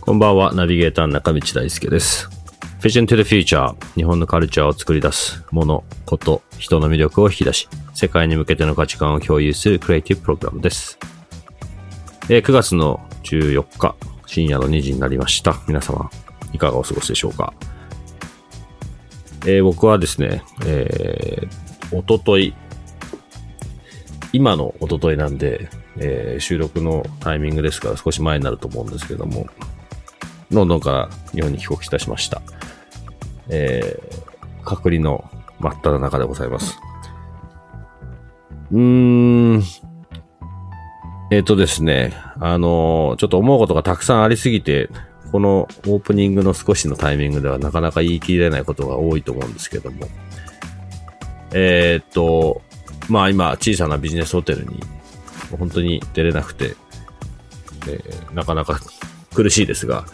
こんばんは、ナビゲーター中道大輔です。Vision to the Future 日本のカルチャーを作り出すもの、こと、人の魅力を引き出し、世界に向けての価値観を共有するクリエイティブプログラムです。え9月の14日、深夜の2時になりました。皆様、いかがお過ごしでしょうか？えー僕はですね、えー、おととい、今のおとといなんで、えー収録のタイミングですから少し前になると思うんですけども、ロンドンから日本に帰国いたしました。えー、隔離の真っ只中でございます。うーん、えっ、とですね、あのーちょっと思うことがたくさんありすぎて、このオープニングの少しのタイミングではなかなか言い切れないことが多いと思うんですけども、えっ、と、まあ今、小さなビジネスホテルに本当に出れなくて、えーなかなか苦しいですが、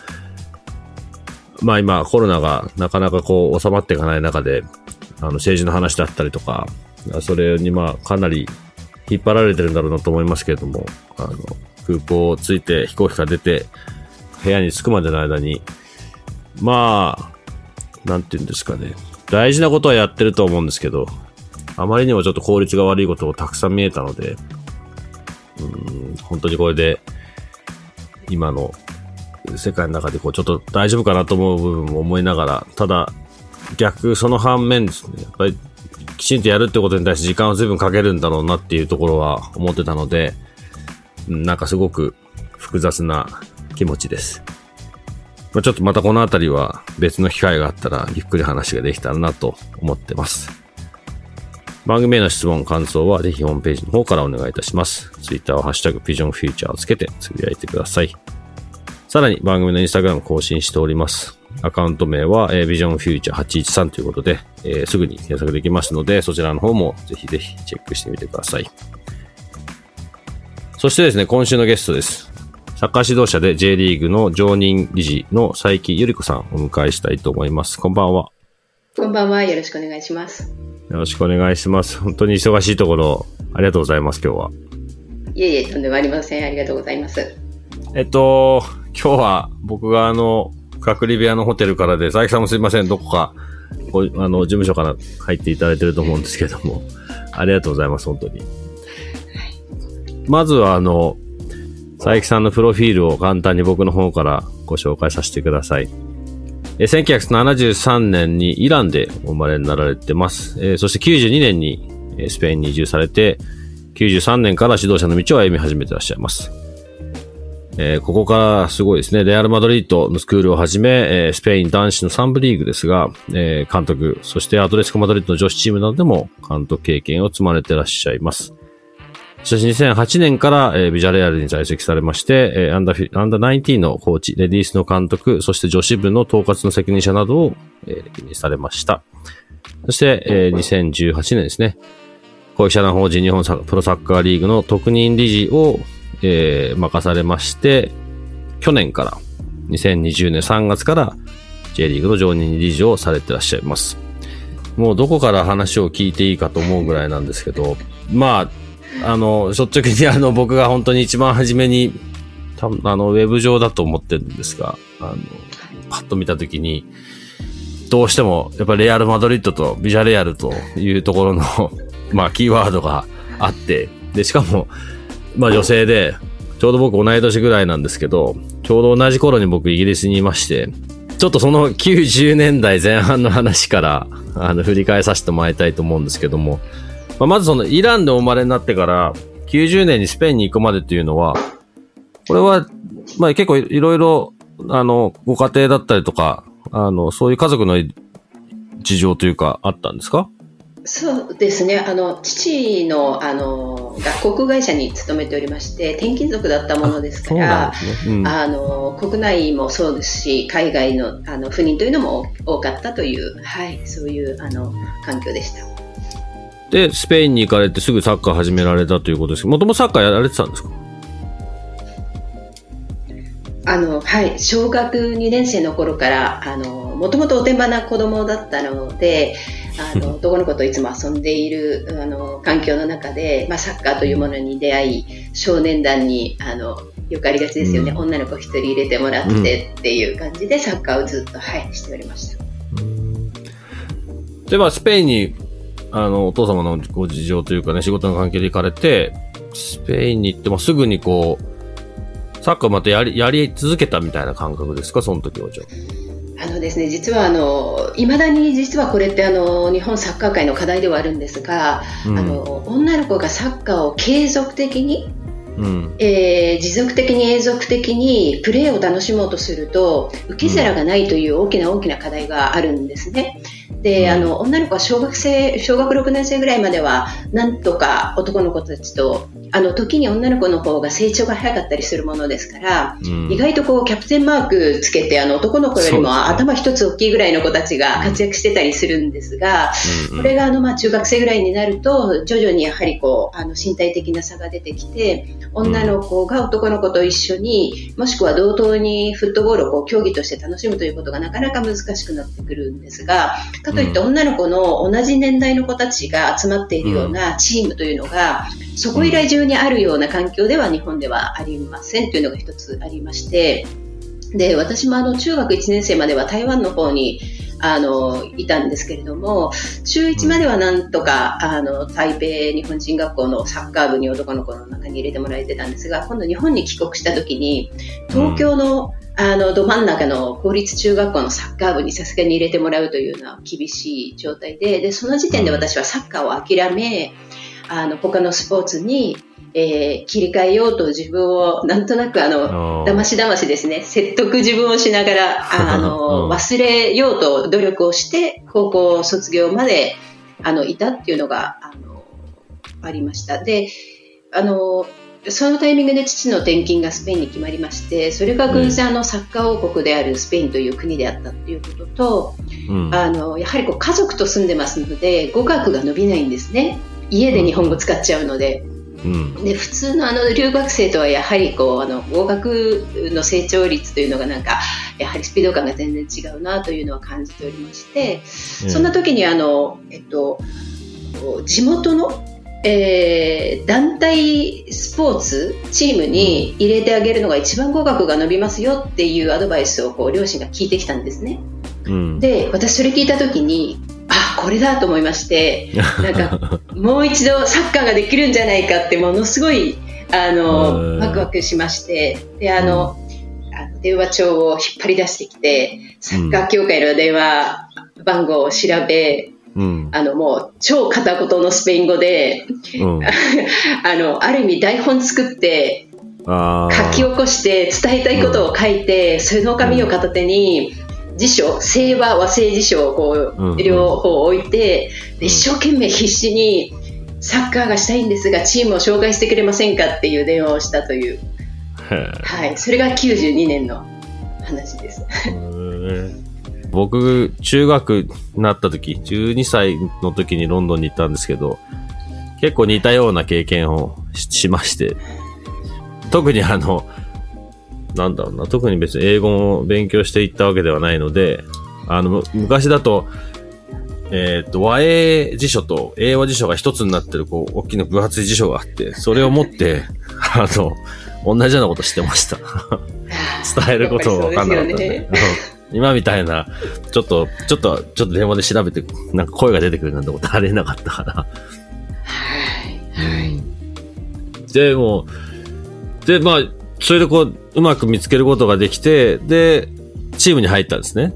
まあ今コロナがなかなかこう収まっていかない中で、あの政治の話だったりとか、それにまあかなり引っ張られてるんだろうなと思いますけれども、あの、空港を着いて飛行機から出て部屋に着くまでの間に、まあ、なんて言うんですかね。大事なことはやってると思うんですけど、あまりにもちょっと効率が悪いことをたくさん見えたので、うん、本当にこれで、今の世界の中でこうちょっと大丈夫かなと思う部分も思いながら、ただ逆、その反面ですね、やっぱりきちんとやるってことに対して時間を随分かけるんだろうなっていうところは思ってたので、うんなんかすごく複雑な気持ちです。まあ、ちょっとまたこのあたりは別の機会があったらゆっくり話ができたらなと思ってます。番組への質問、感想はぜひホームページの方からお願いいたします。ツイッターはハッシュタグピジョンフューチャーをつけてつぶやいてください。さらに番組のインスタグラム更新しております。アカウント名は、えー、ビジョンフューチャー813ということで、えーすぐに検索できますので、そちらの方もぜひぜひチェックしてみてください。そしてですね、今週のゲストです。サッカー指導者で J リーグの常任理事の佐伯ゆり子さんをお迎えしたいと思います。こんばんは。こんばんは。よろしくお願いします。よろしくお願いします。本当に忙しいところ、ありがとうございます、今日は。いえいえ、とんでもありません。ありがとうございます。えっと、今日は僕があの、隔離部屋のホテルからで、佐伯さんもすいません、どこか、あの、事務所から入っていただいてると思うんですけども、ありがとうございます、本当に。まずはあの、佐伯さんのプロフィールを簡単に僕の方からご紹介させてください。え1973年にイランでお生まれになられてます。えそして92年にスペインに移住されて、93年から指導者の道を歩み始めてらっしゃいます。えここからすごいですね。レアル・マドリードのスクールをはじめ、えスペイン男子の3部リーグですが、え監督、そしてアトレスコ・マドリードの女子チームなどでも監督経験を積まれてらっしゃいます。しかし2008年から、えービジャレアルに在籍されまして、えーアンダーフィアンダー19のコーチ、レディースの監督、そして女子部の統括の責任者などを、えー歴任されました。そして、えー2018年ですね。公益社団法人日本プロサッカーリーグの特任理事を、えー任されまして、去年から、2020年3月から J リーグの常任理事をされてらっしゃいます。もうどこから話を聞いていいかと思うぐらいなんですけど、まあ、あの、率直にあの、僕が本当に一番初めに、多分あの、ウェブ上だと思ってるんですが、あの、パッと見たときに、どうしても、やっぱりレアル・マドリッドとビジャレアルというところの、まあ、キーワードがあって、で、しかも、まあ、女性で、ちょうど僕同い年ぐらいなんですけど、ちょうど同じ頃に僕イギリスにいまして、ちょっとその90年代前半の話から、あの、振り返させてもらいたいと思うんですけども、まあ、まずそのイランでお生まれになってから、90年にスペインに行くまでっていうのは、これは、まあ結構いいろいろ、あの、ご家庭だったりとか、あの、そういう家族の事情というか、あったんですか？そうですね。あの、父の、あの、学航会社に勤めておりまして、転勤族だったものですから、あ、ねうん、あの、国内もそうですし、海外の、あの、不妊というのも多かったという、はい、そういう、あの、環境でした。で、スペインに行かれてすぐサッカー始められたということです。もともとサッカーやられてたんですか？あの、はい、小学2年生の頃から、あの、もともとおてんばな子供だったので、あの、男の子といつも遊んでいる、あの、環境の中で、まあ、サッカーというものに出会い、少年団に、あの、よくありがちですよね。うん、女の子一人入れてもらってっていう感じで、サッカーをずっと、はい、しておりました。で、まあ、スペインに、あの、お父様のご事情というかね、仕事の関係で行かれて、スペインに行ってもすぐにこう、サッカーまたやり、やり続けたみたいな感覚ですか、その時はじゃあ。のですね、実はあの、いまだに実はこれってあの、日本サッカー界の課題ではあるんですが、うん、あの、女の子がサッカーを継続的に、うん、えー、持続的に永続的にプレーを楽しもうとすると受け皿がないという大きな大きな課題があるんですね。で、あの、女の子は小学生、小学6年生ぐらいまでは、なんとか男の子たちと、あの、時に女の子の方が成長が早かったりするものですから、うん、意外とこう、キャプテンマークつけて、あの、男の子よりも頭一つ大きいぐらいの子たちが活躍してたりするんですが、うん、これが、あの、まあ、中学生ぐらいになると、徐々にやはりこう、あの、身体的な差が出てきて、女の子が男の子と一緒に、もしくは同等にフットボールをこう競技として楽しむということがなかなか難しくなってくるんですが、かといって女の子の同じ年代の子たちが集まっているようなチームというのが、そこ以来中にあるような環境では日本ではありませんというのが一つありまして、で、私もあの中学1年生までは台湾の方にあの、いたんですけれども、中1まではなんとか、あの、台北日本人学校のサッカー部に男の子の中に入れてもらえてたんですが、今度日本に帰国した時に、東京の、あの、ど真ん中の公立中学校のサッカー部にさすがに入れてもらうというような厳しい状態で、で、その時点で私はサッカーを諦め、あの、他のスポーツにえー、切り替えようと自分をなんとなくあのだましだましですね。説得自分をしながら あの、忘れようと努力をして高校卒業まであのいたっていうのがあのありました。であのそのタイミングで父の転勤がスペインに決まりましてそれが偶然のサッカー王国であるスペインという国であったということと、うん、あのやはりこう家族と住んでますので語学が伸びないんですね。家で日本語使っちゃうので。うん、で普通のあの留学生とはやはりこうあの合格の成長率というのがなんかやはりスピード感が全然違うなというのは感じておりまして、うん、そんな時にあの、えっと、地元の、えー、団体スポーツチームに入れてあげるのが一番合格が伸びますよっていうアドバイスをこう両親が聞いてきたんですね。うん、で私それ聞いた時にあこれだと思いましてなんか もう一度サッカーができるんじゃないかってものすごいあのワクワクしましてであの、うん、あの電話帳を引っ張り出してきてサッカー協会の電話番号を調べ、うん、あのもう超片言のスペイン語で、うん、あのある意味台本作って書き起こして伝えたいことを書いて、その紙を片手に、辞書、清和和製辞書をこう、両方置いて、一生懸命必死にサッカーがしたいんですが、チームを紹介してくれませんかっていう電話をしたという。はい。それが92年の話です。僕、中学になった時、12歳の時にロンドンに行ったんですけど、結構似たような経験をしまして、特にあの、なんだろうな、特に別に英語を勉強していったわけではないので、あの、昔だと、えっ、ー、と、和英辞書と英和辞書が一つになってる、こう、大きな分厚い辞書があって、それを持って、あの、同じようなことしてました。伝えることもわかんなかったね。今みたいな、ちょっと、ちょっと、ちょっと電話で調べて、なんか声が出てくるなんてことありえなかったから。はい。はい。で、もで、まあ、それでこう、うまく見つけることができて、で、チームに入ったんですね。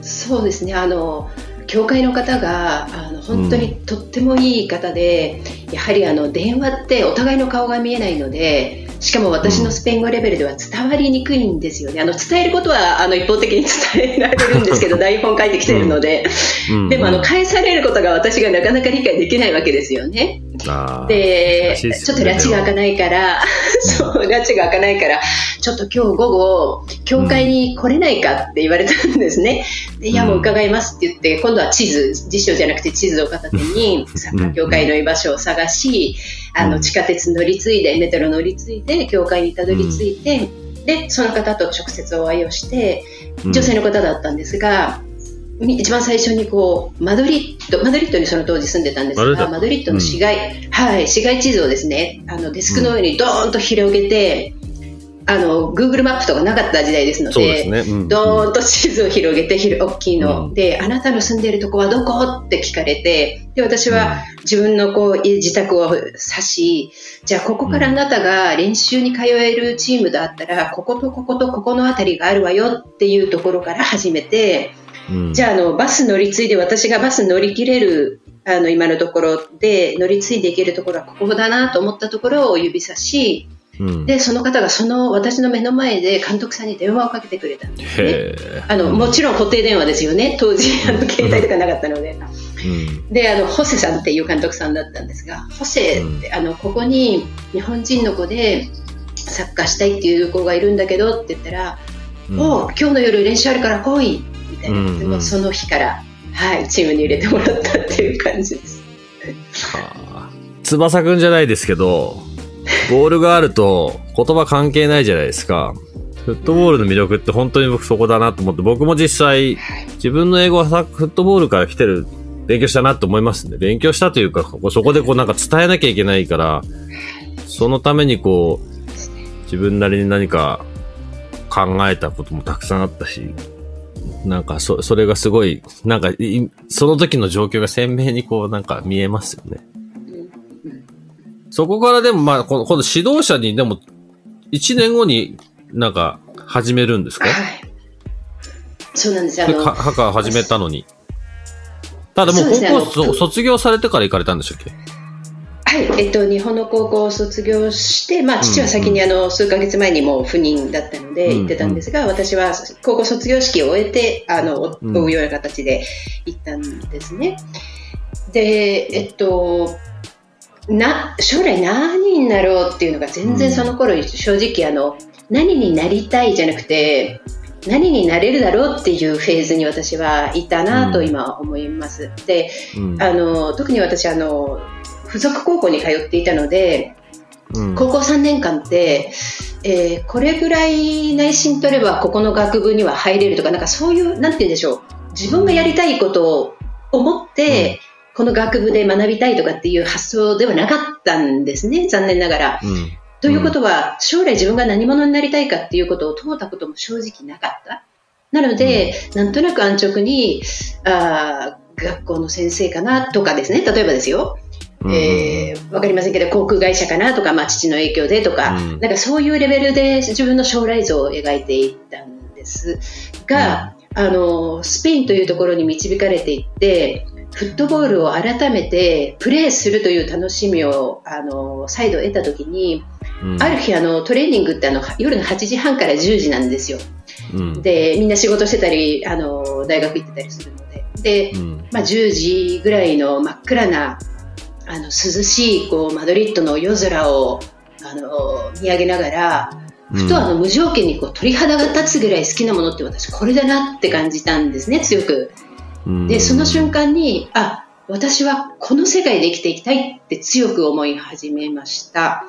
そうですね。あの、教会の方があの本当にとってもいい方で、うん、やはりあの電話ってお互いの顔が見えないのでしかも私のスペイン語レベルでは伝わりにくいんですよね。あの伝えることはあの一方的に伝えられるんですけど、台本書いてきてるので、でもあの返されることが私がなかなか理解できないわけですよね。で、ね、ちょっと拉致が開かないから、そう、拉致が開かないから、ちょっと今日午後、教会に来れないかって言われたんですね。でいや、もう伺いますって言って、今度は地図、辞書じゃなくて地図を片手に、サッカー協会の居場所を探し、あの、地下鉄乗り継いで、メトロ乗り継いで、教会にたどり着いて、で、その方と直接お会いをして、女性の方だったんですが、一番最初にこうマドリッドマドリッドにその当時住んでたんですがマドリッド。の市街、うん、はい市街地図をですねあのデスクの上にドーンと広げて、あの Google マップとかなかった時代ですので、ね。うん、どーんと地図を広げて大きいの、うん、であなたの住んでいるとこはどこ？って聞かれてで私は自分のこう自宅を指しじゃあここからあなたが練習に通えるチームだったらこことこことここの辺りがあるわよっていうところから始めて。じゃああのバス乗り継いで私がバス乗り切れるあの今のところで乗り継いでいけるところはここだなと思ったところを指さし、うん、でその方がその私の目の前で監督さんに電話をかけてくれたんですね。あのもちろん固定電話ですよね。当時あの携帯とかなかったので。うん、であのホセさんっていう監督さんだったんですがホセって、あのここに日本人の子でサッカーしたいっていう子がいるんだけどって言ったら、うん、お今日の夜練習あるから来いたいな、うんうん、その日から、はい、チームに入れてもらったっていう感じです。はあ、翼くんじゃないですけど、ボールがあると言葉関係ないじゃないですか。フットボールの魅力って本当に僕そこだなと思って、僕も実際、自分の英語はフットボールから来てる、勉強したなと思いますね。勉強したというか、そこでこうなんか伝えなきゃいけないから、そのためにこう、自分なりに何か考えたこともたくさんあったし、なんか、そ、それがすごい、なんか、その時の状況が鮮明にこう、なんか見えますよね。そこからでも、まあ、この、この指導者に、でも、1年後になんか、始めるんですか？はい。そうなんですよ。は、はか始めたのに。ただもう高校、ね、卒業されてから行かれたんでしたっけ？はい、えっと、日本の高校を卒業して、まあ、父は先にあの、数ヶ月前にもう赴任だったので行ってたんですが、私は高校卒業式を終えて、あの、追うような形で行ったんですね。で、えっと、な、将来何になろうっていうのが全然その頃、正直あの、何になりたいじゃなくて、何になれるだろうっていうフェーズに私はいたなと今思います。で、あの、特に私あの、付属高校に通っていたので、うん、高校3年間って、えー、これぐらい内心取ればここの学部には入れるとかなんかそういうなんて言うんでしょう。自分がやりたいことを思って、うん、この学部で学びたいとかっていう発想ではなかったんですね残念ながら。うん、ということは将来自分が何者になりたいかっていうことを問うたことも正直なかった。なので、なんとなく安直にあ学校の先生かなとかですね。例えばですよえー、わかりませんけど、航空会社かなとか、まあ、父の影響でとか、うん、なんかそういうレベルで自分の将来像を描いていったんですが、うん、あの、スペインというところに導かれていって、フットボールを改めてプレーするという楽しみをあの再度得たときに、うん、ある日あのトレーニングってあの夜の8時半から10時なんですよ。うん、でみんな仕事してたりあの大学行ってたりするので。で、うん、まあ、10時ぐらいの真っ暗なあの涼しいこうマドリッドの夜空をあの見上げながらふとあの無条件にこう鳥肌が立つぐらい好きなものって私これだなって感じたんですね強く。でその瞬間にあ私はこの世界で生きていきたいって強く思い始めました。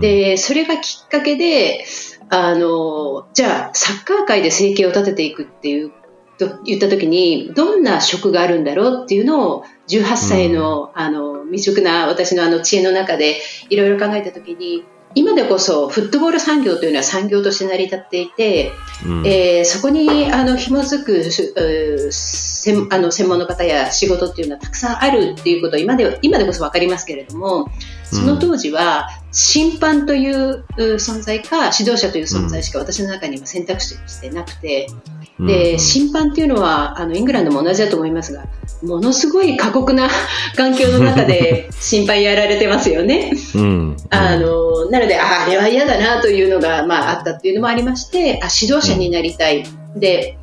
でそれがきっかけであのじゃあサッカー界で生計を立てていくっていうと言った時にどんな職があるんだろうっていうのを18歳の,、あの未熟な私のあの知恵の中でいろいろ考えた時に今でこそフットボール産業というのは産業として成り立っていて、うん、えー、そこにあの紐づく専あの専門の方や仕事っていうのはたくさんあるっていうことは今で今でこそ分かりますけれどもその当時は審判という存在か指導者という存在しか私の中には選択肢としてなくてで、審判っていうのは、あの、イングランドも同じだと思いますが、ものすごい過酷な 環境の中で 審判やられてますよね。うん、あの、なので、ああれは嫌だなというのが、まあ、あったっていうのもありまして、あ、指導者になりたい。で、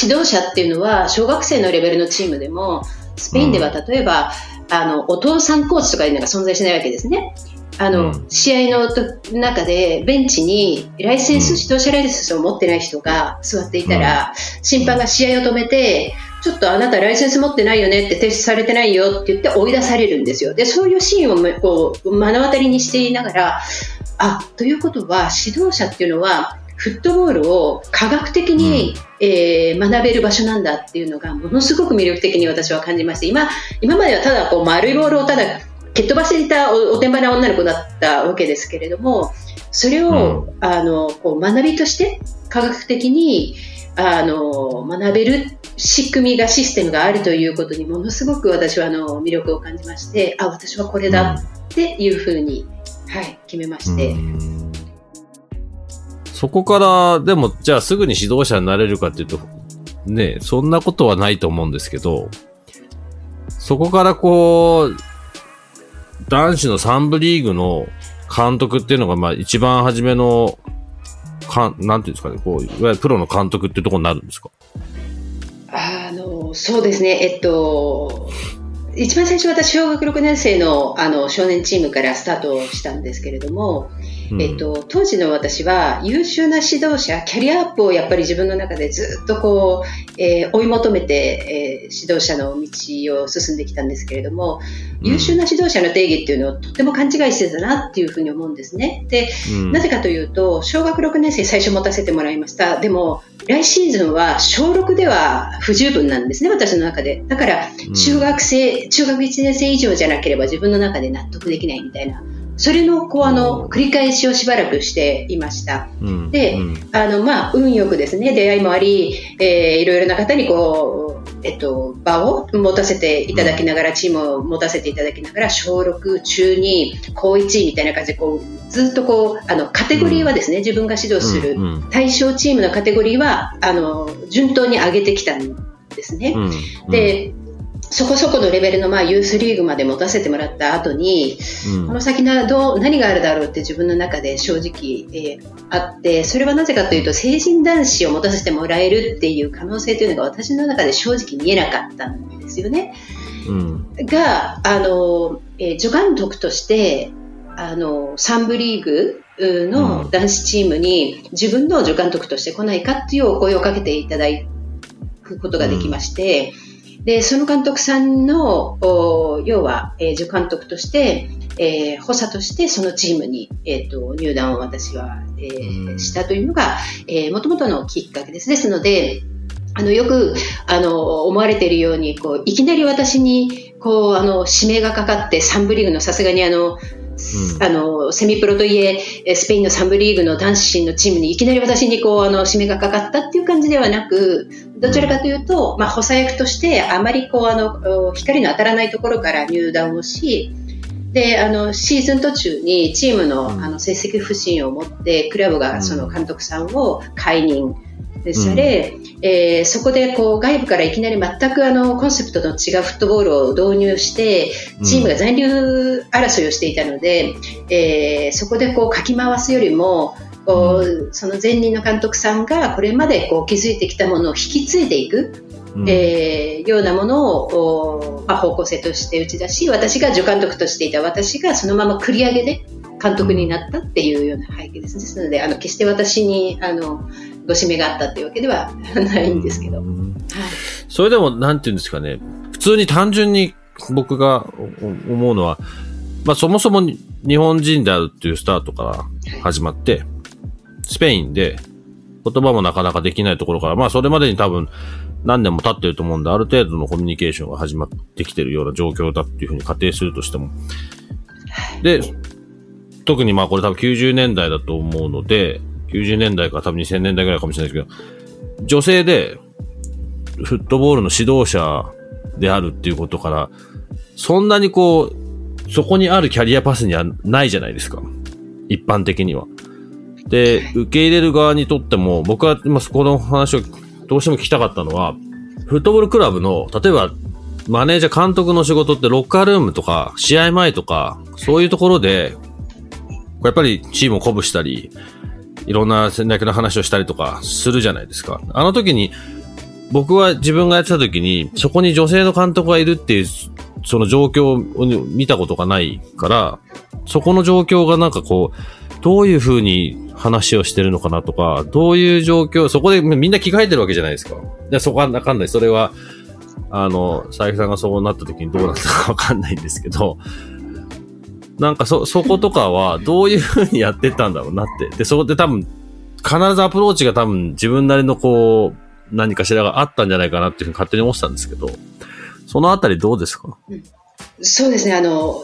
指導者っていうのは、小学生のレベルのチームでも、スペインでは例えば、うん、あの、お父さんコーチとかいうのが存在しないわけですね。あの、うん、試合の中でベンチにライセンス、指導者ライセンスを持ってない人が座っていたら、審判が試合を止めて、ちょっとあなたライセンス持ってないよねって提出されてないよって言って追い出されるんですよ。で、そういうシーンをこう目の当たりにしていながら、あ、ということは指導者っていうのはフットボールを科学的に、うん、えー、学べる場所なんだっていうのがものすごく魅力的に私は感じまして今今まではただこう丸いボールをただ蹴っ飛ばしていたおてんばな女の子だったわけですけれどもそれを、うん、あのこう学びとして科学的にあの学べる仕組みがシステムがあるということにものすごく私はあの魅力を感じましてあ私はこれだっていうふうに、はい、決めまして。そこから、でも、じゃあすぐに指導者になれるかっていうと、ね、そんなことはないと思うんですけど、そこからこう、男子の3部リーグの監督っていうのが、まあ一番初めの、かんなんていうんですかね、こう、いわゆるプロの監督っていうところになるんですか？あの、そうですね、えっと、一番最初私小学6年生のあの少年チームからスタートしたんですけれども、えっと、当時の私は優秀な指導者、キャリアアップをやっぱり自分の中でずっとこう、えー、追い求めて、えー、指導者の道を進んできたんですけれども、優秀な指導者の定義っていうのをとても勘違いしてたなっていうふうに思うんですね。で、うん、なぜかというと、小学6年生最初持たせてもらいました。でも、来シーズンは小6では不十分なんですね、私の中で。だから、中学生、うん、中学1年生以上じゃなければ自分の中で納得できないみたいな。それのこうあの繰り返しをしばらくしていました。うん、で、うん、あのまあ運よくですね出会いもあり、えー、いろいろな方にこうえっと場を持たせていただきながら、チームを持たせていただきながら小6中2高1みたいな感じでこうずっとこうあのカテゴリーはですね、自分が指導する対象チームのカテゴリーはあの順当に上げてきたんですね。でそこそこのレベルのまあユースリーグまで持たせてもらった後に、うん、この先などう何があるだろうって自分の中で正直、えー、あってそれはなぜかというと成人男子を持たせてもらえるっていう可能性というのが私の中で正直見えなかったんですよね。うん、があの、えー、助監督としてあの3部リーグの男子チームに自分の助監督として来ないかっていうお声をかけていただくことができまして。うんで、その監督さんの、要は、えー、助監督として、えー、補佐としてそのチームに、えーと、入団を私は、えー、したというのが、えともとのきっかけです。ですので、あの、よく、あの、思われているように、こう、いきなり私に、こう、あの、指名がかかって、サンブリーグのさすがにあの、あのセミプロといえスペインの3部リーグの男子のチームにいきなり私にこうあの指名がかかったっていう感じではなくどちらかというと、まあ、補佐役としてあまりこうあの光の当たらないところから入団をしであのシーズン途中にチームのあの成績不振を持ってクラブがその監督さんを解任。され、うん、えー、そこでこう外部からいきなり全くあのコンセプトの違うフットボールを導入してチームが残留争いをしていたので、うん、えー、そこでこうかき回すよりもこうその前任の監督さんがこれまでこう築いてきたものを引き継いでいく、うん、えー、ようなものを、まあ、方向性として打ち出し私が助監督としていた私がそのまま繰り上げで監督になったっていうような背景です。ですのであの決して私にあのご指名があったっていうわけではないんですけど。はい、それでも、なんていうんですかね、普通に単純に僕が思うのは、まあそもそも日本人であるっていうスタートから始まって、スペインで言葉もなかなかできないところから、まあそれまでに多分何年も経ってると思うんで、ある程度のコミュニケーションが始まってきてるような状況だっていうふうに仮定するとしても。で、特にまあこれ多分90年代だと思うので、90年代か多分2000年代ぐらいかもしれないですけど、女性でフットボールの指導者であるっていうことから、そんなにこう、そこにあるキャリアパスにはないじゃないですか。一般的には。で、受け入れる側にとっても、僕は今そこの話をどうしても聞きたかったのは、フットボールクラブの、例えば、マネージャー監督の仕事ってロッカールームとか、試合前とか、そういうところで、やっぱりチームを鼓舞したり、いろんな戦略の話をしたりとかするじゃないですか。あの時に、僕は自分がやってた時に、そこに女性の監督がいるっていう、その状況を見たことがないから、そこの状況がなんかこう、どういうふうに話をしてるのかなとか、どういう状況、そこでみんな着替えてるわけじゃないですか。でそこはわかんない。それは、あの、佐伯さんがそうなった時にどうなったかわかんないんですけど、なんかそ、そことかはどういうふうにやってたんだろうなって。で、そこで多分、必ずアプローチが多分自分なりのこう、何かしらがあったんじゃないかなっていうふうに勝手に思ってたんですけど、そのあたりどうですか、うん、そうですね、あの、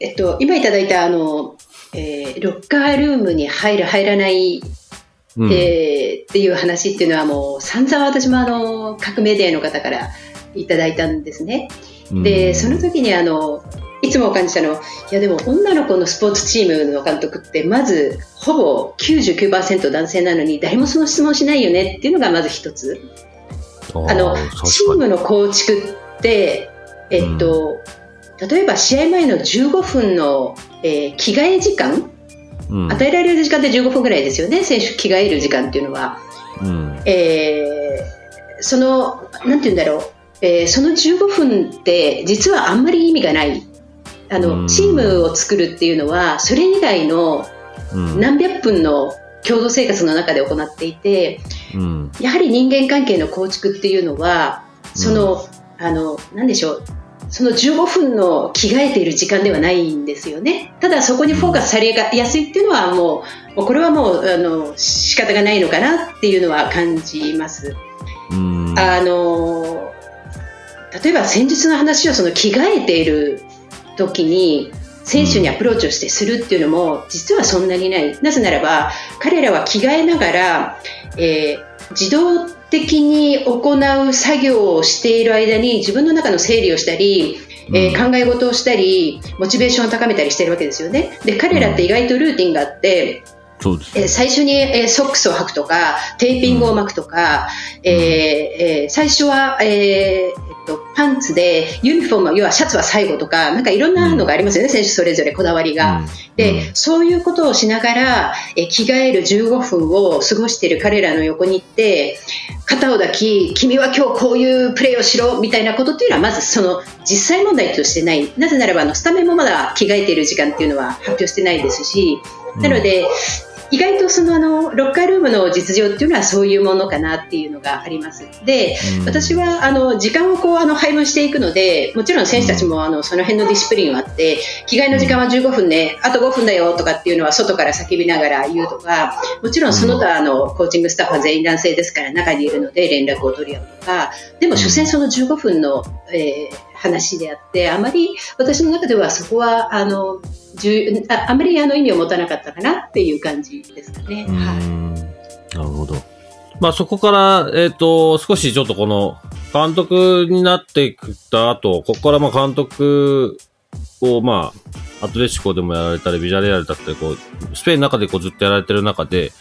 えっと、今いただいたあの、えー、ロッカールームに入る、入らない、うん、えー、っていう話っていうのはもう散々私もあの、各メディアの方からいただいたんですね。で、その時にあの、いつも感じたのは、いやでも女の子のスポーツチームの監督ってまずほぼ99%男性なのに誰もその質問しないよねっていうのがまず一つ。あの、チームの構築って、えっと、うん、例えば試合前の15分の、えー、着替え時間、うん、与えられる時間って15分ぐらいですよね、選手着替える時間っていうのは。うん、えー、その、なんて言うんだろう、えー、その15分って実はあんまり意味がないあのチームを作るっていうのはそれ以外の何百分の共同生活の中で行っていて、うん、やはり人間関係の構築っていうのはその、うん、あの何でしょうその15分の着替えている時間ではないんですよね。ただそこにフォーカスされやすいっていうのはもう、これはもうあの仕方がないのかなっていうのは感じます。うん、あの例えば先日の話をその着替えている時に選手にアプローチをしてするっていうのも実はそんなにない。なぜならば彼らは着替えながら、えー、自動的に行う作業をしている間に自分の中の整理をしたり、えー、考え事をしたりモチベーションを高めたりしてるわけですよね。で彼らって意外とルーティンがあって、そうですえ最初に、えー、ソックスを履くとかテーピングを巻くとか、うん、えー、えー、最初は、えーと、パンツでユニフォーム要はシャツは最後とかなんかいろんなのがありますよね、うん、選手それぞれこだわりが、うん、で、そういうことをしながらえ着替える15分を過ごしている彼らの横に行って肩を抱き君は今日こういうプレーをしろみたいなことっていうのはまずその実際問題としてない。なぜならばあのスタメンもまだ着替えている時間っていうのは発表してないですし。なので、意外とそのあのロッカールームの実情っていうのはそういうものかなっていうのがあります。で、うん、私はあの時間をこうあの配分していくので、もちろん選手たちもあのその辺のディスプリンはあって、着替えの時間は15分ね、あと5分だよとかっていうのは外から叫びながら言うとか、もちろんその他のコーチングスタッフは全員男性ですから中にいるので連絡を取り合うとか、でも所詮その15分の、えー、話であって、あまり私の中ではそこはあのああまりあの意味を持たなかったかなっていう感じですかね。はい、なるほど。まあそこから、えっ、ー、と、少しちょっとこの監督になってきた後、ここからまあ監督をまあ、アトレチコでもやられたり、ビジャレアルだったり、こう、スペインの中でこうずっとやられてる中で、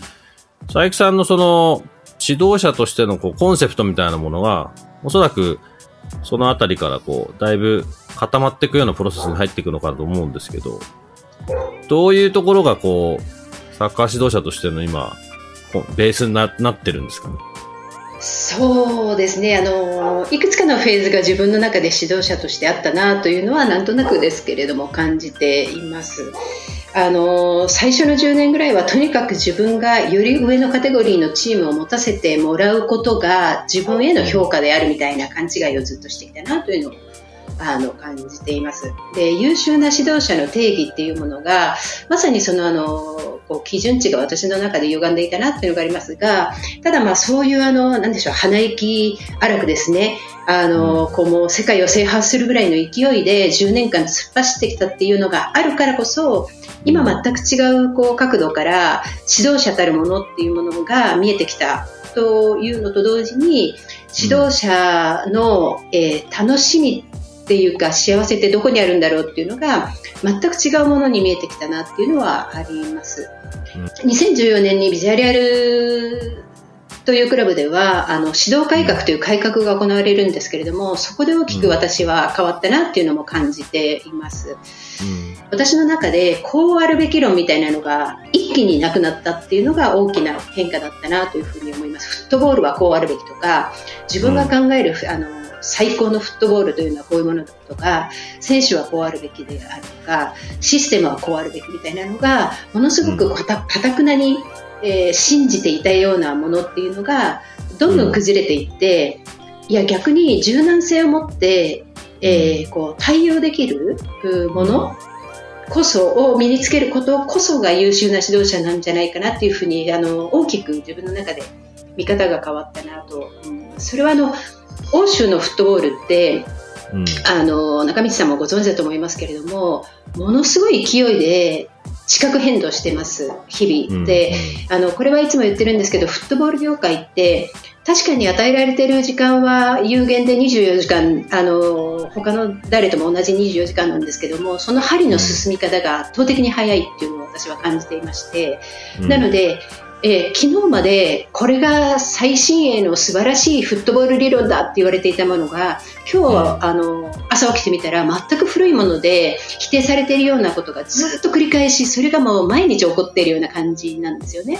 佐伯さんのその、指導者としてのこうコンセプトみたいなものが、おそらくそのあたりからこう、だいぶ固まっていくようなプロセスに入っていくのかなと思うんですけど、どういうところがこう、サッカー指導者としての今、ベースにななってるんですかね？そうですねあのいくつかのフェーズが自分の中で指導者としてあったなというのはなんとなくですけれども感じています。あの最初の10年ぐらいはとにかく自分がより上のカテゴリーのチームを持たせてもらうことが自分への評価であるみたいな勘違いをずっとしてきたなというのをあの感じています。で優秀な指導者の定義っていうものがまさにそのあのこう基準値が私の中で歪んでいたなっていうのがありますがただまあそういうあのなんでしょう鼻息荒くですねあのこうもう世界を制覇するぐらいの勢いで10年間突っ走ってきたっていうのがあるからこそ今全く違うこう角度から指導者たるものっていうものが見えてきたというのと同時に指導者の、えー、楽しみっていうか幸せってどこにあるんだろうっていうのが全く違うものに見えてきたなっていうのはあります。2014年にビジュアルアルというクラブではあの指導改革という改革が行われるんですけれどもそこで大きく私は変わったなっていうのも感じています、うん、私の中でこうあるべき論みたいなのが一気になくなったっていうのが大きな変化だったなというふうに思います。フットボールはこうあるべきとか自分が考える、うん、あの最高のフットボールというのはこういうものだとか選手はこうあるべきであるとかシステムはこうあるべきみたいなのがものすごくかたくなにえー、信じていたようなものっていうのがどんどん崩れていって、うん、いや逆に柔軟性を持って、えー、こう対応できるものこそを身につけることこそが優秀な指導者なんじゃないかなっていうふうにあの大きく自分の中で見方が変わったなと、うん、それはあの欧州のフットボールって、うん、あの中道さんもご存知だと思いますけれどもものすごい勢いで地殻変動してます、日々。で、あの、これはいつも言ってるんですけど、フットボール業界って、確かに与えられている時間は有限で24時間、あの、他の誰とも同じ24時間なんですけども、その針の進み方が圧倒的に速いっていうのを私は感じていまして、なので、えー、昨日までこれが最新鋭の素晴らしいフットボール理論だって言われていたものが今日は、あの朝起きてみたら全く古いもので否定されているようなことがずっと繰り返しそれがもう毎日起こっているような感じなんですよね。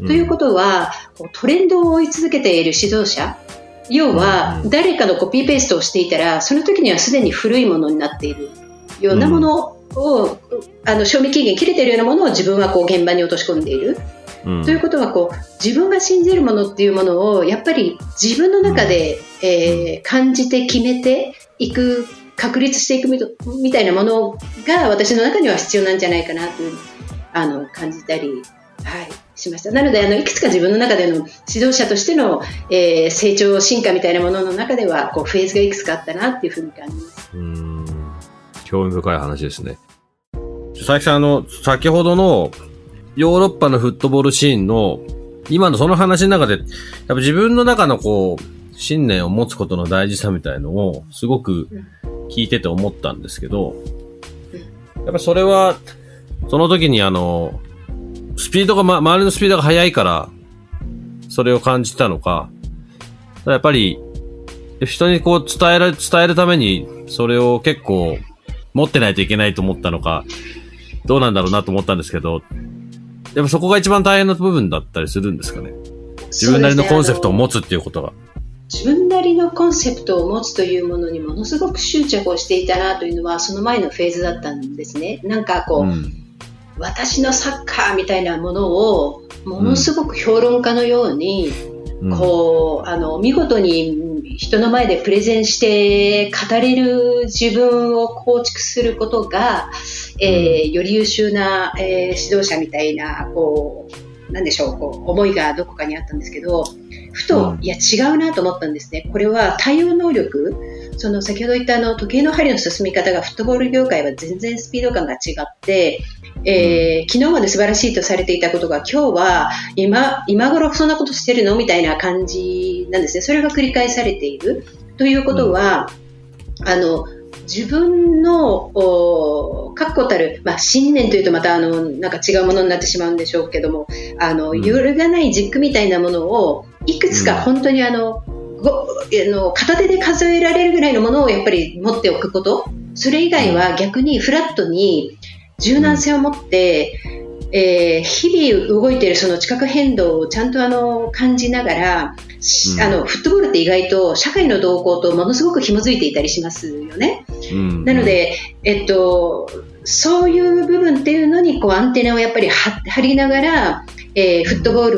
うん、ということはトレンドを追い続けている指導者要は誰かのコピーペーストをしていたらその時にはすでに古いものになっているようなものを、あの賞味期限切れているようなものを自分はこう現場に落とし込んでいる。ということはこう自分が信じるものっていうものをやっぱり自分の中で、うん、えー、感じて決めていく確立していくみたいなものが私の中には必要なんじゃないかなというあの感じたり、はい、しました。なのであのいくつか自分の中での指導者としての、えー、成長進化みたいなものの中ではこうフェーズがいくつかあったなっていうふうに感じます。うん。興味深い話ですね。佐々木さんあの先ほどのヨーロッパのフットボールシーンの、今のその話の中で、やっぱ自分の中のこう、信念を持つことの大事さみたいのを、すごく聞いてて思ったんですけど、やっぱそれは、その時にあの、スピードが、ま、周りのスピードが速いから、それを感じたのか、やっぱり、人にこう伝える、伝えるために、それを結構持ってないといけないと思ったのか、どうなんだろうなと思ったんですけど、やっぱそこが一番大変な部分だったりするんですかね。自分なりのコンセプトを持つっていうことが。自分なりのコンセプトを持つというものにものすごく執着をしていたなというのはその前のフェーズだったんですね。なんかこう、うん、私のサッカーみたいなものをものすごく評論家のように、うん、こうあの見事に人の前でプレゼンして語れる自分を構築することが、えー、より優秀な、えー、指導者みたいな、こう、なんでしょう、こう、思いがどこかにあったんですけど、ふと、いや、違うなと思ったんですね。これは対応能力、その先ほど言ったあの時計の針の進み方がフットボール業界は全然スピード感が違って、えー、昨日まで素晴らしいとされていたことが今日は今今頃そんなことしてるのみたいな感じなんですね。それが繰り返されている。ということは、うん、あの自分の確固たる、まあ、信念というとまたあのなんか違うものになってしまうんでしょうけどもあの、うん、揺るがない軸みたいなものをいくつか本当にあの、の片手で数えられるぐらいのものをやっぱり持っておくこと。それ以外は逆にフラットに柔軟性を持って、えー、日々動いているその地殻変動をちゃんとあの感じながら、うん、あのフットボールって意外と社会の動向とものすごく紐づいていたりしますよね。うん、なので、えっと、そういう部分っていうのにこうアンテナをやっぱり張りながら、えー、フットボー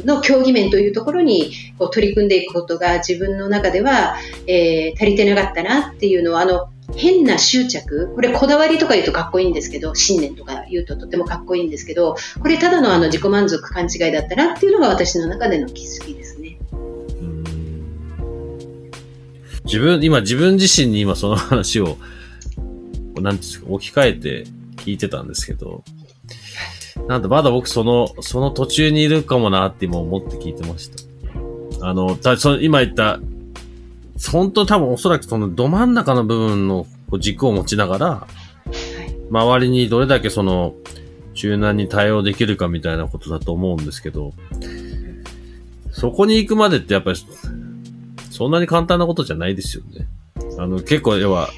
ルの競技面というところにこう取り組んでいくことが自分の中では、えー、足りてなかったなっていうのはあの変な執着。これこだわりとか言うとかっこいいんですけど信念とか言うととてもかっこいいんですけどこれただのあの自己満足勘違いだったなっていうのが私の中での気づきですね。自分、今自分自身に今その話を、なんですか、置き換えて聞いてたんですけど、なんでまだ僕その、その途中にいるかもなって今思って聞いてました。あの、たその今言った、本当多分おそらくそのど真ん中の部分の軸を持ちながら、周りにどれだけその柔軟に対応できるかみたいなことだと思うんですけど、そこに行くまでってやっぱり、そんなに簡単なことじゃないですよね。あの、結構、要は、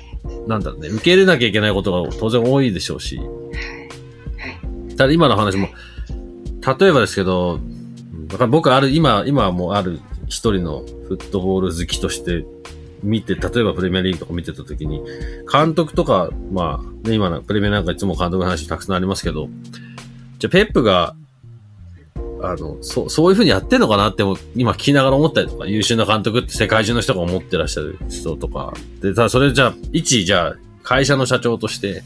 なんだろうね、受け入れなきゃいけないことが当然多いでしょうし。ただ今の話も、例えばですけど、僕ある、今、今はもうある一人のフットボール好きとして見て、例えばプレミアリーグとか見てた時に、監督とか、まあ、ね、今のプレミアなんかいつも監督の話たくさんありますけど、じゃあペップが、あの、そう、そういうふうにやってんのかなって今聞きながら思ったりとか、優秀な監督って世界中の人が思ってらっしゃる人とか、で、ただそれじゃあ、一、じゃあ、会社の社長として、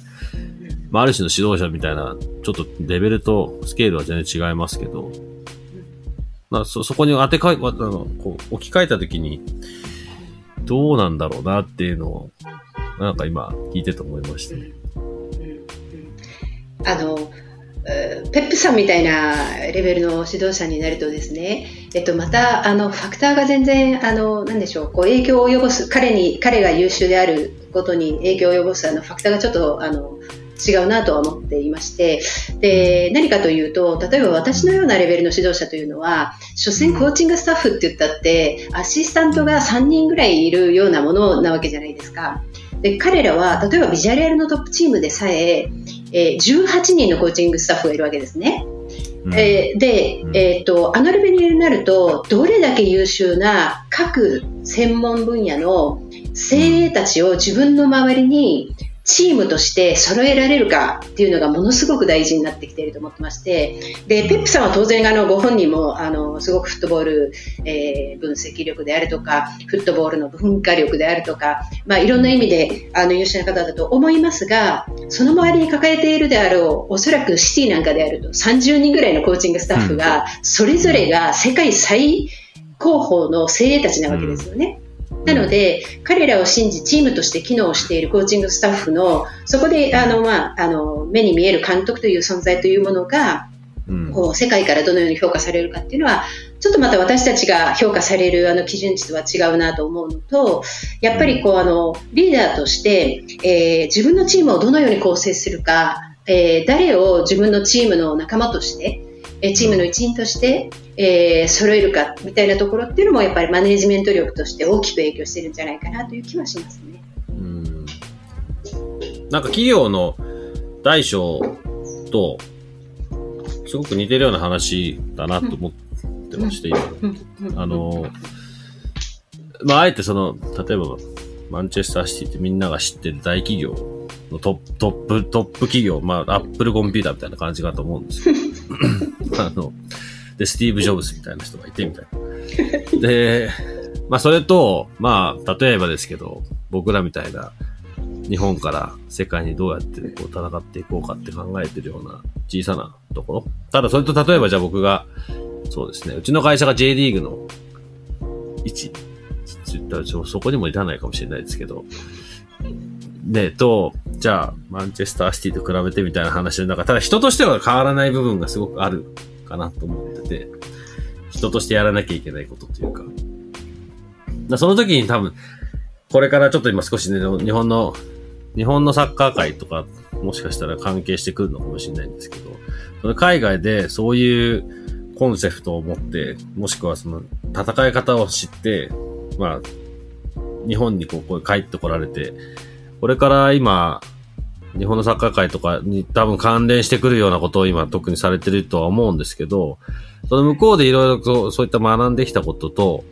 まあ、ある種の指導者みたいな、ちょっとレベルとスケールは全然違いますけど、まあ、そ、そこに当てかえ、あの、こう、置き換えたときに、どうなんだろうなっていうのを、なんか今、聞いてて思いましたね。あの、ペップさんみたいなレベルの指導者になるとですね、えっと、また、あの、ファクターが全然、あの、なんでしょう、こう、影響を及ぼす、彼に、彼が優秀であることに影響を及ぼす、あの、ファクターがちょっと、あの、違うなとは思っていまして、で、何かというと、例えば私のようなレベルの指導者というのは、所詮コーチングスタッフって言ったって、アシスタントが3人ぐらいいるようなものなわけじゃないですか。で、彼らは、例えばビジュアルのトップチームでさえ、えー、18人のコーチングスタッフがいるわけですね。うん、えー、で、えーと、あのレベルになるとどれだけ優秀な各専門分野の精鋭たちを自分の周りにチームとして揃えられるかっていうのがものすごく大事になってきていると思ってまして、で、ペップさんは当然あのご本人もあのすごくフットボール、えー、分析力であるとか、フットボールの文化力であるとか、まあいろんな意味であの優秀な方だと思いますが、その周りに抱えているであろう、おそらくシティなんかであると30人ぐらいのコーチングスタッフが、それぞれが世界最高峰の精鋭たちなわけですよね。なので、彼らを信じ、チームとして機能しているコーチングスタッフの、そこで、あの、まあ、あの、目に見える監督という存在というものが、こう、世界からどのように評価されるかっていうのは、ちょっとまた私たちが評価されるあの基準値とは違うなと思うのと、やっぱりこう、あの、リーダーとして、えー、自分のチームをどのように構成するか、えー、誰を自分のチームの仲間として、えチームの一員として、えー、揃えるかみたいなところっていうのもやっぱりマネジメント力として大きく影響してるんじゃないかなという気はしますね。うんなんか企業の大小とすごく似てるような話だなと思ってまして、今。あの、まあ、あえてその、例えば、マンチェスターシティってみんなが知ってる大企業のトップ、トップ、トップ企業、まあ、アップルコンピューターみたいな感じかと思うんですよ。あの、で、スティーブ・ジョブズみたいな人がいてみたいな。で、まあそれと、まあ、例えばですけど、僕らみたいな、日本から世界にどうやってこう戦っていこうかって考えてるような小さなところ。ただそれと例えばじゃあ僕が、そうですね、うちの会社が J リーグの位置、言ったらそこにも至らないかもしれないですけど、で、と、じゃあ、マンチェスターシティと比べてみたいな話の中、ただ人としては変わらない部分がすごくあるかなと思ってて、人としてやらなきゃいけないことというか。だその時に多分、これからちょっと今少しね、日本の、日本のサッカー界とか、もしかしたら関係してくるのかもしれないんですけど、その海外でそういうコンセプトを持って、もしくはその戦い方を知って、まあ、日本にこう、こう帰ってこられて、これから今、日本のサッカー界とかに多分関連してくるようなことを今特にされてるとは思うんですけど、その向こうでいろいろとそういった学んできたことと、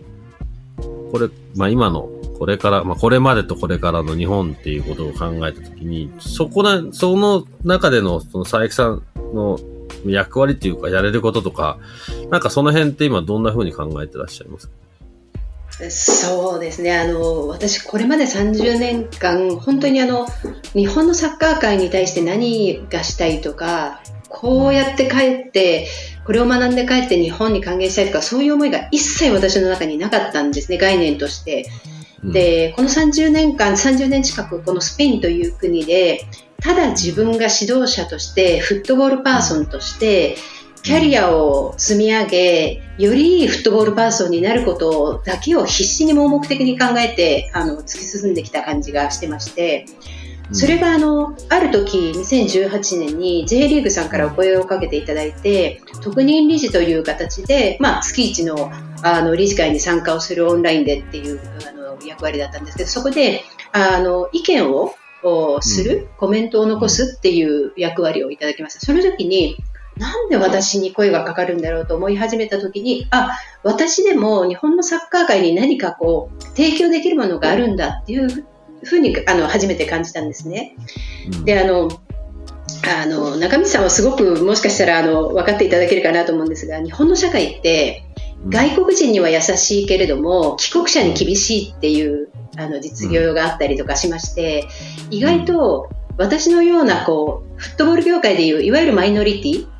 これ、まあ今の、これから、まあこれまでとこれからの日本っていうことを考えたときに、そこな、その中での、その佐伯さんの役割っていうかやれることとか、なんかその辺って今どんな風に考えてらっしゃいますか？そうですねあの私、これまで30年間本当にあの日本のサッカー界に対して何がしたいとかこうやって帰ってこれを学んで帰って日本に還元したいとかそういう思いが一切私の中になかったんですね、概念として。でこの30年間、30年近くこのスペインという国でただ自分が指導者としてフットボールパーソンとしてキャリアを積み上げ、よりいいフットボールパーソンになることだけを必死に盲目的に考えて、あの、突き進んできた感じがしてまして、それがあのある時2018年に J リーグさんからお声をかけていただいて特任理事という形で、まあ、月一のあの理事会に参加をするオンラインでっていうあの役割だったんですけどそこであの意見をする、うん、コメントを残すっていう役割をいただきました。その時になんで私に声がかかるんだろうと思い始めた時に、あ、私でも日本のサッカー界に何かこう、提供できるものがあるんだっていうふうに、あの、初めて感じたんですね。で、あの、あの、中道さんはすごくもしかしたら、あの、分かっていただけるかなと思うんですが、日本の社会って、外国人には優しいけれども、帰国者に厳しいっていう、あの、実業があったりとかしまして、意外と、私のような、こう、フットボール業界でいう、いわゆるマイノリティ、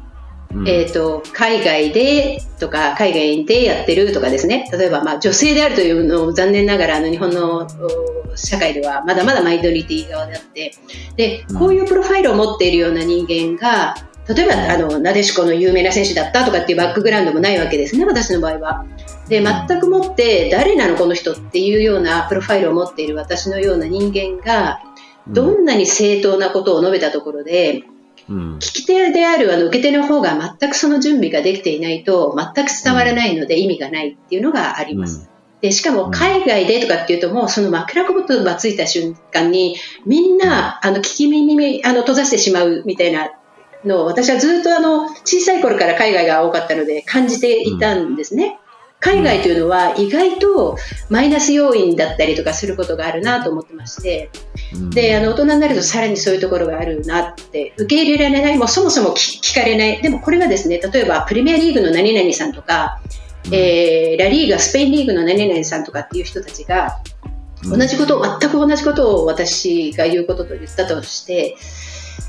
えっ、ー、と、海外でとか、海外でやってるとかですね、例えば、まあ、女性であるというのを残念ながら、あの、日本の社会ではまだまだマイノリティ側であって、で、こういうプロファイルを持っているような人間が、例えば、あの、なでしこの有名な選手だったとかっていうバックグラウンドもないわけですね、私の場合は。で、全くもって、誰なのこの人っていうようなプロファイルを持っている私のような人間が、どんなに正当なことを述べたところで、聞き手であるあの受け手の方が全くその準備ができていないと全く伝わらないので意味がないっていうのがあります。でしかも海外でとかっていうともうその枕言葉ついた瞬間にみんなあの聞き耳あの閉ざしてしまうみたいなのを私はずっとあの小さい頃から海外が多かったので感じていたんですね。海外というのは意外とマイナス要因だったりとかすることがあるなと思ってまして、であの大人になるとさらにそういうところがあるなって受け入れられないもうそもそも聞かれない。でもこれがですね例えばプレミアリーグの何々さんとか、えー、ラリーガスペインリーグの何々さんとかっていう人たちが同じこと全く同じことを私が言うことと言ったとして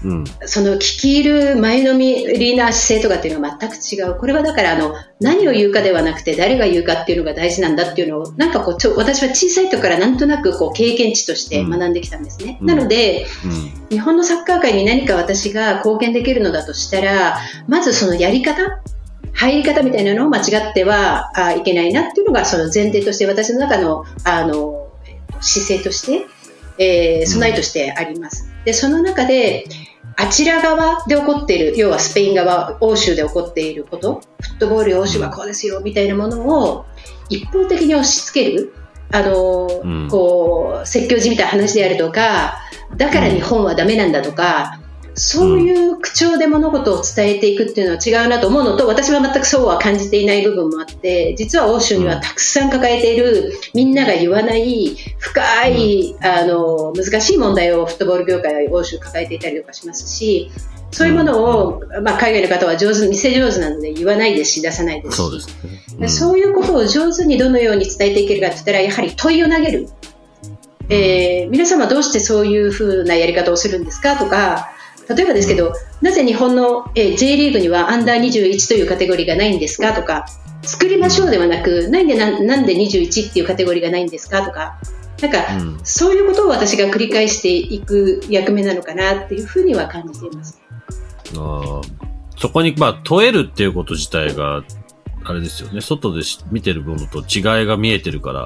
うん、その聞き入る前のめりな姿勢とかっていうのは全く違う。これはだからあの何を言うかではなくて誰が言うかっていうのが大事なんだっていうのをなんかこうちょ私は小さい時からなんとなくこう経験値として学んできたんですね。うん、なので、うん、日本のサッカー界に何か私が貢献できるのだとしたらまずそのやり方入り方みたいなのを間違ってはいけないなっていうのがその前提として私の中のあの姿勢として、えー、備えとしてあります。でその中であちら側で起こっている、要はスペイン側、欧州で起こっていること、フットボール欧州はこうですよ、みたいなものを一方的に押し付ける、あの、うん、こう、説教じみた話であるとか、だから日本はダメなんだとか、そういう口調で物事を伝えていくっていうのは違うなと思うのと、私は全くそうは感じていない部分もあって、実は欧州にはたくさん抱えている、みんなが言わない深い、あの、難しい問題をフットボール業界は欧州抱えていたりとかしますし、そういうものを、まあ、海外の方は上手、見せ上手なので言わないですし、出さないですし。そうですね、うん、そういうことを上手にどのように伝えていけるかって言ったら、やはり問いを投げる。えー、皆様どうしてそういうふうなやり方をするんですかとか、例えばですけど、なぜ日本の、え J リーグにはアンダー21というカテゴリーがないんですかとか、作りましょうではなく、なんでななんで21っていうカテゴリーがないんですかとか、なんか、うん、そういうことを私が繰り返していく役目なのかなっていうふうには感じています。あそこに、まあ、問えるっていうこと自体が、あれですよね。外で見てるものと違いが見えてるから、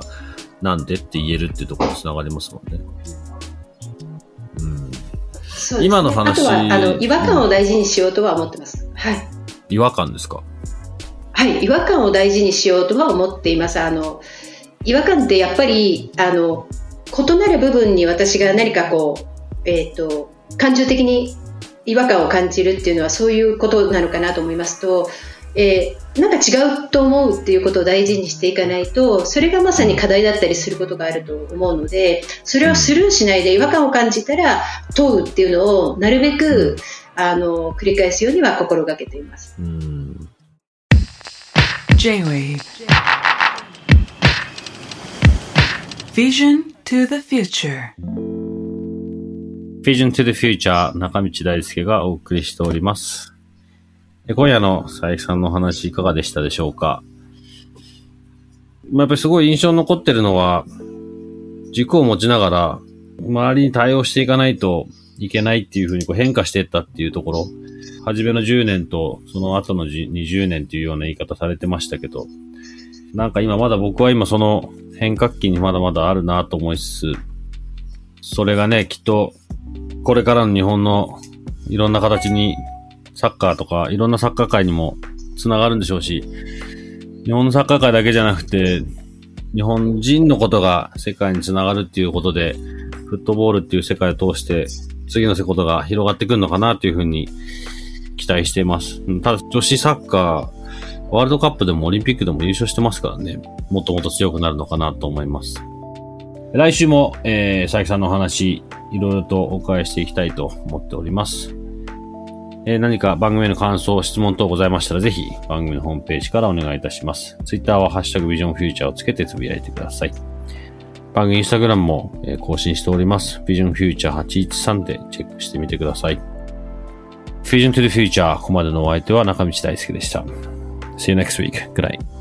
なんでって言えるっていうところにつながりますもんね。ね、今の話。あとは、あの、違和感を大事にしようとは思ってます。はい。違和感ですか？はい、違和感を大事にしようとは思っています。あの、違和感ってやっぱり、あの、異なる部分に私が何かこう、えっ、ー、と、感情的に違和感を感じるっていうのはそういうことなのかなと思いますと、えー、なんか違うと思うっていうことを大事にしていかないとそれがまさに課題だったりすることがあると思うのでそれをスルーしないで違和感を感じたら問うっていうのをなるべくあの繰り返すようには心がけています。J-Wave Vision to the Future Vision to the Future 中道大輔がお送りしております。今夜の佐伯さんのお話いかがでしたでしょうか？まあ、やっぱりすごい印象に残ってるのは、軸を持ちながら、周りに対応していかないといけないっていうふうにこう変化していったっていうところ、初めの10年とその後の20年っていうような言い方されてましたけど、なんか今まだ僕は今その変革期にまだまだあるなと思いつつ、それがね、きっとこれからの日本のいろんな形にサッカーとかいろんなサッカー界にもつながるんでしょうし、日本のサッカー界だけじゃなくて、日本人のことが世界につながるっていうことで、フットボールっていう世界を通して、次のことが広がってくるのかなというふうに期待しています。ただ、女子サッカー、ワールドカップでもオリンピックでも優勝してますからね、もっともっと強くなるのかなと思います。来週も、えー、佐伯さんのお話、いろいろとお伺いしていきたいと思っております。えー、何か番組への感想、質問等ございましたら、ぜひ番組のホームページからお願いいたします。Twitter はハッシュタグビジョンフューチャーをつけてつぶやいてください。番組インスタグラムも、えー、更新しております。ビジョンフューチャー813でチェックしてみてください。Vision to the Future ここまでのお相手は中道大輔でした。See you next week. Good night.